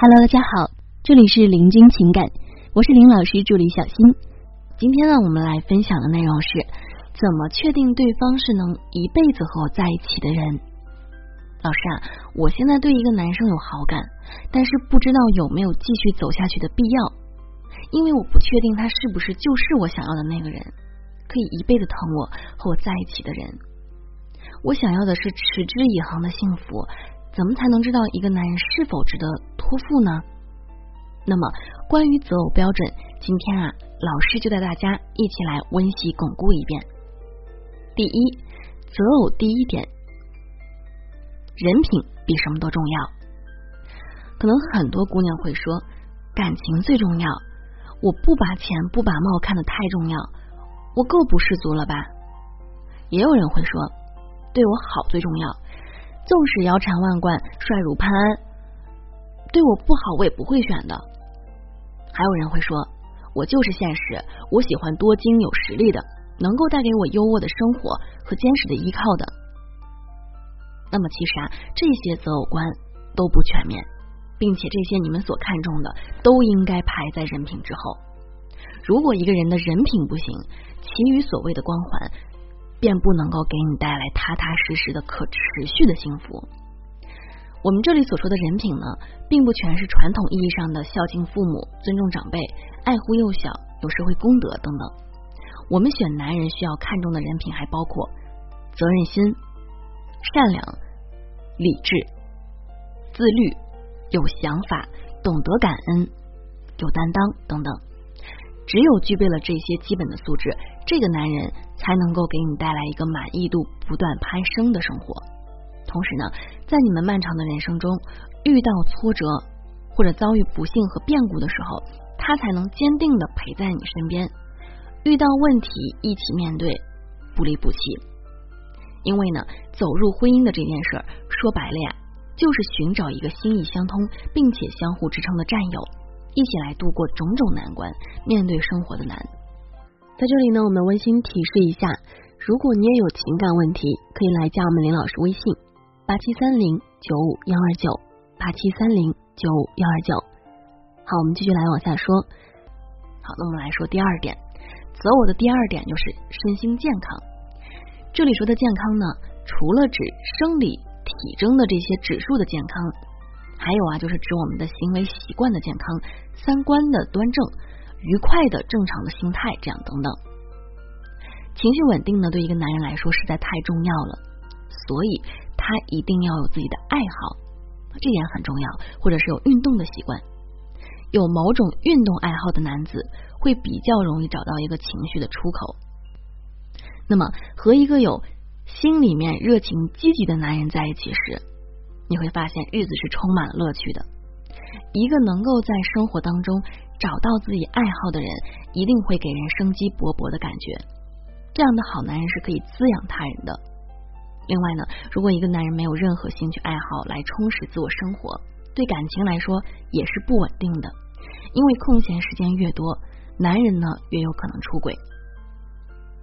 Hello，大家好，这里是林君情感，我是林老师助理小新。今天呢，我们来分享的内容是怎么确定对方是能一辈子和我在一起的人。老师啊，我现在对一个男生有好感，但是不知道有没有继续走下去的必要，因为我不确定他是不是就是我想要的那个人，可以一辈子疼我和我在一起的人。我想要的是持之以恒的幸福。怎么才能知道一个男人是否值得托付呢？那么，关于择偶标准，今天啊，老师就带大家一起来温习巩固一遍。第一，择偶第一点，人品比什么都重要。可能很多姑娘会说，感情最重要，我不把钱不把貌看得太重要，我够不世俗了吧？也有人会说，对我好最重要。纵使腰缠万贯、帅如潘安，对我不好我也不会选的。还有人会说，我就是现实，我喜欢多金有实力的，能够带给我优渥的生活和坚实的依靠的。那么其实啊，这些择偶观都不全面，并且这些你们所看重的都应该排在人品之后。如果一个人的人品不行，其余所谓的光环。便不能够给你带来踏踏实实的可持续的幸福。我们这里所说的人品呢，并不全是传统意义上的孝敬父母、尊重长辈、爱护幼小、有社会公德等等。我们选男人需要看重的人品，还包括责任心、善良、理智、自律、有想法、懂得感恩、有担当等等。只有具备了这些基本的素质，这个男人才能够给你带来一个满意度不断攀升的生活。同时呢，在你们漫长的人生中遇到挫折或者遭遇不幸和变故的时候，他才能坚定的陪在你身边，遇到问题一起面对，不离不弃。因为呢，走入婚姻的这件事儿，说白了呀，就是寻找一个心意相通并且相互支撑的战友。一起来度过种种难关，面对生活的难。在这里呢，我们温馨提示一下：如果你也有情感问题，可以来加我们林老师微信八七三零九五幺二九八七三零九五幺二九。好，我们继续来往下说。好，那我们来说第二点，择偶的第二点就是身心健康。这里说的健康呢，除了指生理体征的这些指数的健康。还有啊，就是指我们的行为习惯的健康、三观的端正、愉快的正常的心态，这样等等。情绪稳定呢，对一个男人来说实在太重要了，所以他一定要有自己的爱好，这点很重要，或者是有运动的习惯。有某种运动爱好的男子会比较容易找到一个情绪的出口。那么，和一个有心里面热情积极的男人在一起时，你会发现日子是充满了乐趣的。一个能够在生活当中找到自己爱好的人，一定会给人生机勃勃的感觉。这样的好男人是可以滋养他人的。另外呢，如果一个男人没有任何兴趣爱好来充实自我生活，对感情来说也是不稳定的。因为空闲时间越多，男人呢越有可能出轨。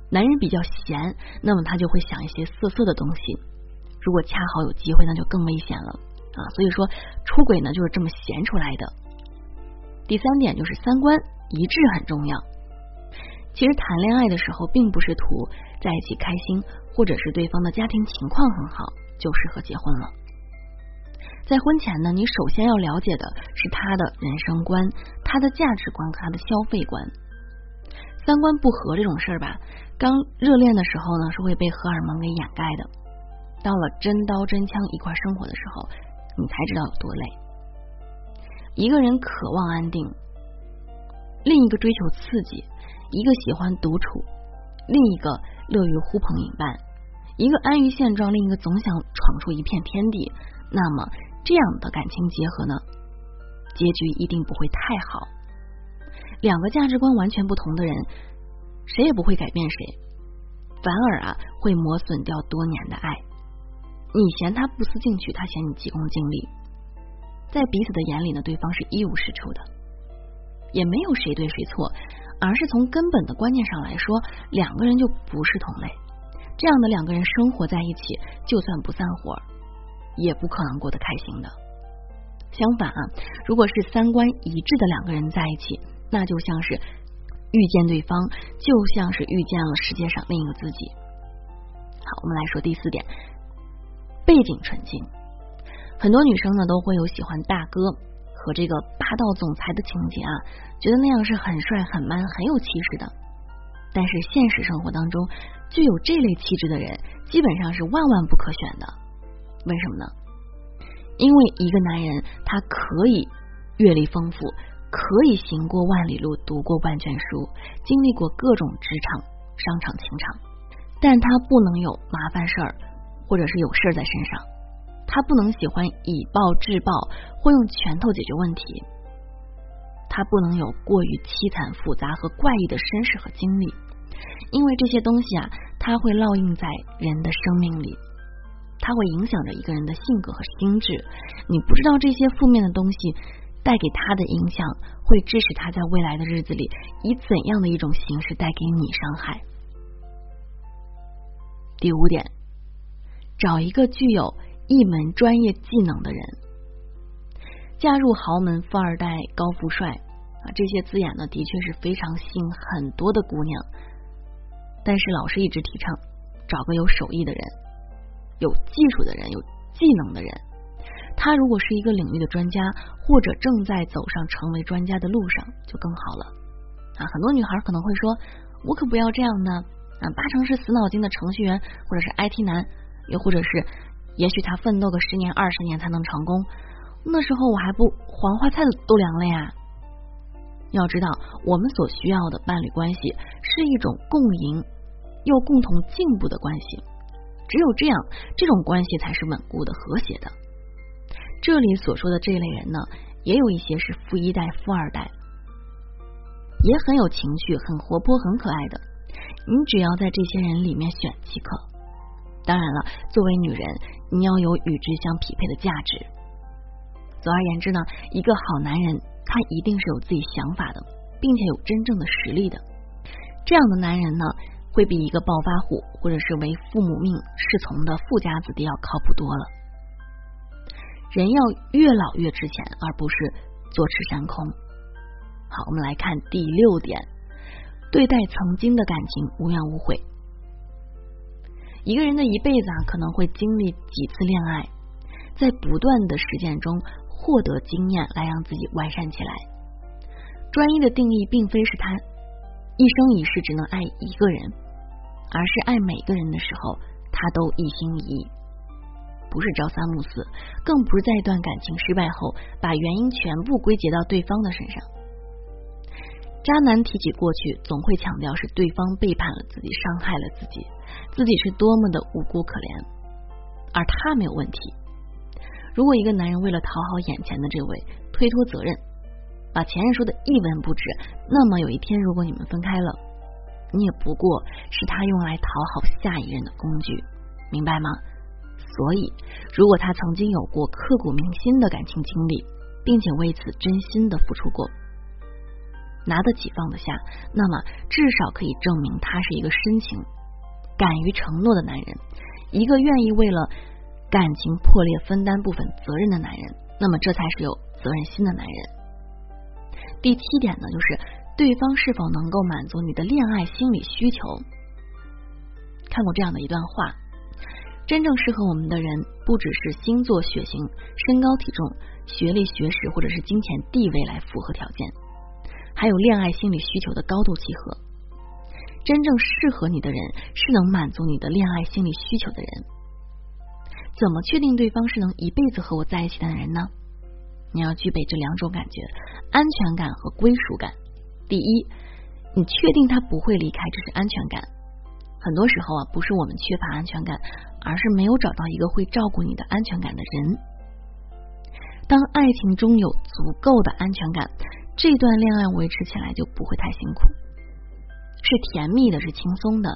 男人比较闲，那么他就会想一些色色的东西。如果恰好有机会，那就更危险了啊！所以说，出轨呢就是这么闲出来的。第三点就是三观一致很重要。其实谈恋爱的时候，并不是图在一起开心，或者是对方的家庭情况很好就适合结婚了。在婚前呢，你首先要了解的是他的人生观、他的价值观和他的消费观。三观不合这种事儿吧，刚热恋的时候呢，是会被荷尔蒙给掩盖的。到了真刀真枪一块生活的时候，你才知道有多累。一个人渴望安定，另一个追求刺激；一个喜欢独处，另一个乐于呼朋引伴；一个安于现状，另一个总想闯出一片天地。那么，这样的感情结合呢，结局一定不会太好。两个价值观完全不同的人，谁也不会改变谁，反而啊，会磨损掉多年的爱。你嫌他不思进取，他嫌你急功近利，在彼此的眼里呢，对方是一无是处的，也没有谁对谁错，而是从根本的观念上来说，两个人就不是同类。这样的两个人生活在一起，就算不散伙，也不可能过得开心的。相反啊，如果是三观一致的两个人在一起，那就像是遇见对方，就像是遇见了世界上另一个自己。好，我们来说第四点，背景纯净。很多女生呢都会有喜欢大哥和这个霸道总裁的情节啊，觉得那样是很帅、很 man、很有气势的。但是现实生活当中，具有这类气质的人基本上是万万不可选的。为什么呢？因为一个男人他可以阅历丰富，可以行过万里路，读过万卷书，经历过各种职场、商场、情场，但他不能有麻烦事儿，或者是有事儿在身上。他不能喜欢以暴制暴，或用拳头解决问题。他不能有过于凄惨、复杂和怪异的身世和经历，因为这些东西啊，它会烙印在人的生命里。它会影响着一个人的性格和心智，你不知道这些负面的东西带给他的影响，会致使他在未来的日子里以怎样的一种形式带给你伤害。第五点，找一个具有一门专业技能的人，嫁入豪门、富二代、高富帅啊，这些字眼呢，的确是非常吸引很多的姑娘。但是老师一直提倡找个有手艺的人。有技术的人，有技能的人，他如果是一个领域的专家，或者正在走上成为专家的路上，就更好了啊！很多女孩可能会说：“我可不要这样呢啊！”八成是死脑筋的程序员，或者是 IT 男，又或者是，也许他奋斗个十年二十年才能成功，那时候我还不黄花菜都凉了呀！要知道，我们所需要的伴侣关系是一种共赢又共同进步的关系。只有这样，这种关系才是稳固的、和谐的。这里所说的这类人呢，也有一些是富一代、富二代，也很有情趣、很活泼、很可爱的。你只要在这些人里面选即可。当然了，作为女人，你要有与之相匹配的价值。总而言之呢，一个好男人，他一定是有自己想法的，并且有真正的实力的。这样的男人呢？会比一个暴发户或者是为父母命侍从的富家子弟要靠谱多了。人要越老越值钱，而不是坐吃山空。好，我们来看第六点：对待曾经的感情无怨无悔。一个人的一辈子啊，可能会经历几次恋爱，在不断的实践中获得经验，来让自己完善起来。专一的定义，并非是他一生一世只能爱一个人。而是爱每个人的时候，他都一心一意，不是朝三暮四，更不是在一段感情失败后把原因全部归结到对方的身上。渣男提起过去，总会强调是对方背叛了自己，伤害了自己，自己是多么的无辜可怜，而他没有问题。如果一个男人为了讨好眼前的这位，推脱责任，把前任说的一文不值，那么有一天如果你们分开了。你也不过是他用来讨好下一任的工具，明白吗？所以，如果他曾经有过刻骨铭心的感情经历，并且为此真心的付出过，拿得起放得下，那么至少可以证明他是一个深情、敢于承诺的男人，一个愿意为了感情破裂分担部分责任的男人。那么，这才是有责任心的男人。第七点呢，就是。对方是否能够满足你的恋爱心理需求？看过这样的一段话：真正适合我们的人，不只是星座、血型、身高、体重、学历、学识或者是金钱、地位来符合条件，还有恋爱心理需求的高度契合。真正适合你的人，是能满足你的恋爱心理需求的人。怎么确定对方是能一辈子和我在一起的人呢？你要具备这两种感觉：安全感和归属感。第一，你确定他不会离开，这是安全感。很多时候啊，不是我们缺乏安全感，而是没有找到一个会照顾你的安全感的人。当爱情中有足够的安全感，这段恋爱维持起来就不会太辛苦，是甜蜜的，是轻松的。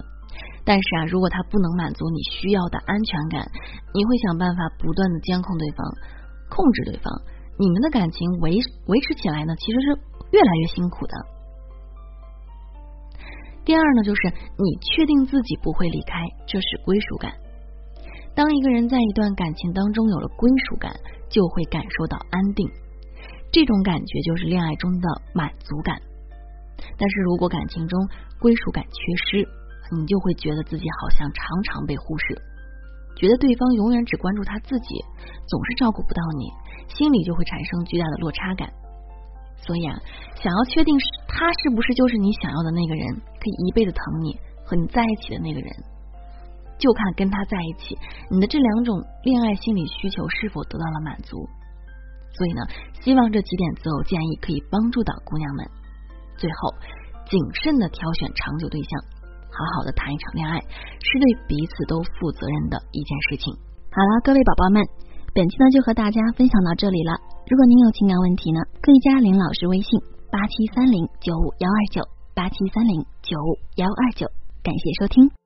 但是啊，如果他不能满足你需要的安全感，你会想办法不断的监控对方，控制对方，你们的感情维维持起来呢，其实是越来越辛苦的。第二呢，就是你确定自己不会离开，这是归属感。当一个人在一段感情当中有了归属感，就会感受到安定，这种感觉就是恋爱中的满足感。但是如果感情中归属感缺失，你就会觉得自己好像常常被忽视，觉得对方永远只关注他自己，总是照顾不到你，心里就会产生巨大的落差感。所以啊，想要确定他是不是就是你想要的那个人，可以一辈子疼你和你在一起的那个人，就看跟他在一起，你的这两种恋爱心理需求是否得到了满足。所以呢，希望这几点择偶建议可以帮助到姑娘们。最后，谨慎的挑选长久对象，好好的谈一场恋爱，是对彼此都负责任的一件事情。好了，各位宝宝们，本期呢就和大家分享到这里了。如果您有情感问题呢，可以加林老师微信八七三零九五幺二九八七三零九五幺二九，感谢收听。